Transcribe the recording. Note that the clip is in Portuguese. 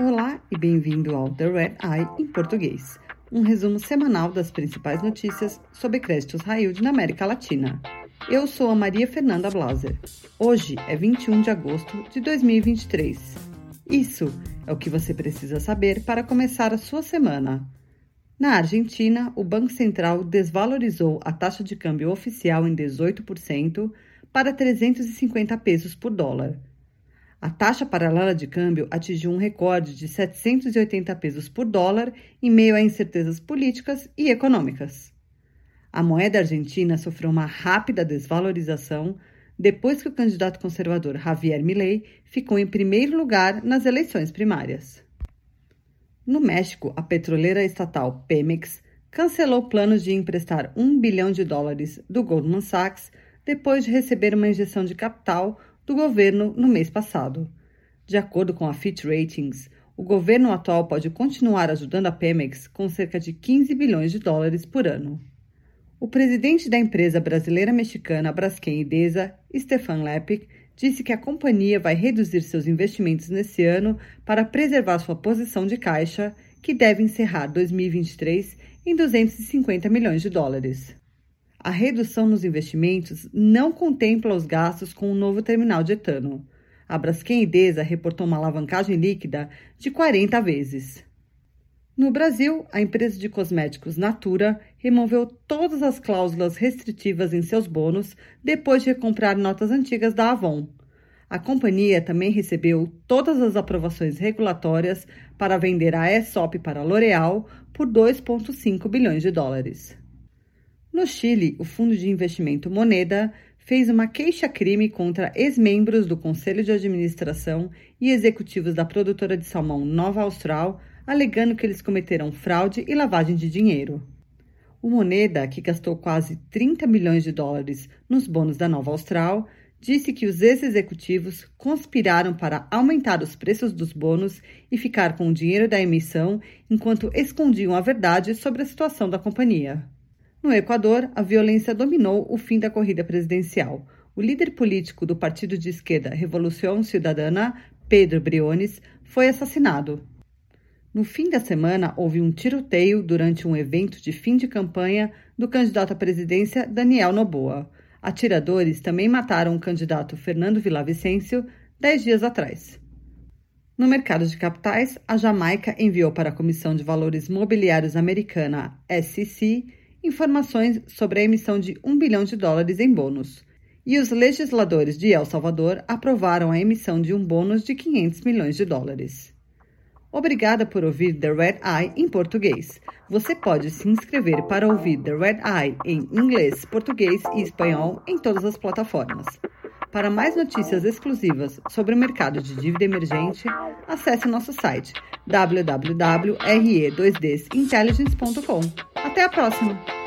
Olá e bem-vindo ao The Red Eye em português, um resumo semanal das principais notícias sobre créditos yield na América Latina. Eu sou a Maria Fernanda Blaser. Hoje é 21 de agosto de 2023. Isso é o que você precisa saber para começar a sua semana. Na Argentina, o Banco Central desvalorizou a taxa de câmbio oficial em 18% para 350 pesos por dólar a taxa paralela de câmbio atingiu um recorde de 780 pesos por dólar em meio a incertezas políticas e econômicas. A moeda argentina sofreu uma rápida desvalorização depois que o candidato conservador Javier Milei ficou em primeiro lugar nas eleições primárias. No México, a petroleira estatal Pemex cancelou planos de emprestar um bilhão de dólares do Goldman Sachs depois de receber uma injeção de capital do governo no mês passado. De acordo com a Fitch Ratings, o governo atual pode continuar ajudando a Pemex com cerca de 15 bilhões de dólares por ano. O presidente da empresa brasileira-mexicana Braskem Idesa, Stefan Lepik, disse que a companhia vai reduzir seus investimentos nesse ano para preservar sua posição de caixa, que deve encerrar 2023 em 250 milhões de dólares. A redução nos investimentos não contempla os gastos com o novo terminal de etano. A Braskem Idesa reportou uma alavancagem líquida de 40 vezes. No Brasil, a empresa de cosméticos Natura removeu todas as cláusulas restritivas em seus bônus depois de recomprar notas antigas da Avon. A companhia também recebeu todas as aprovações regulatórias para vender a ESOP para L'Oréal por 2,5 bilhões de dólares. No Chile, o fundo de investimento Moneda fez uma queixa-crime contra ex-membros do Conselho de Administração e executivos da produtora de salmão Nova Austral, alegando que eles cometeram fraude e lavagem de dinheiro. O Moneda, que gastou quase 30 milhões de dólares nos bônus da Nova Austral, disse que os ex-executivos conspiraram para aumentar os preços dos bônus e ficar com o dinheiro da emissão enquanto escondiam a verdade sobre a situação da companhia. No Equador, a violência dominou o fim da corrida presidencial. O líder político do partido de esquerda Revolução Cidadana, Pedro Briones, foi assassinado. No fim da semana, houve um tiroteio durante um evento de fim de campanha do candidato à presidência Daniel Noboa. Atiradores também mataram o candidato Fernando Villavicencio dez dias atrás. No mercado de capitais, a Jamaica enviou para a Comissão de Valores Mobiliários Americana, SEC, informações sobre a emissão de 1 bilhão de dólares em bônus. E os legisladores de El Salvador aprovaram a emissão de um bônus de 500 milhões de dólares. Obrigada por ouvir The Red Eye em português. Você pode se inscrever para ouvir The Red Eye em inglês, português e espanhol em todas as plataformas. Para mais notícias exclusivas sobre o mercado de dívida emergente, acesse nosso site www.re2dsintelligence.com. Até a próxima!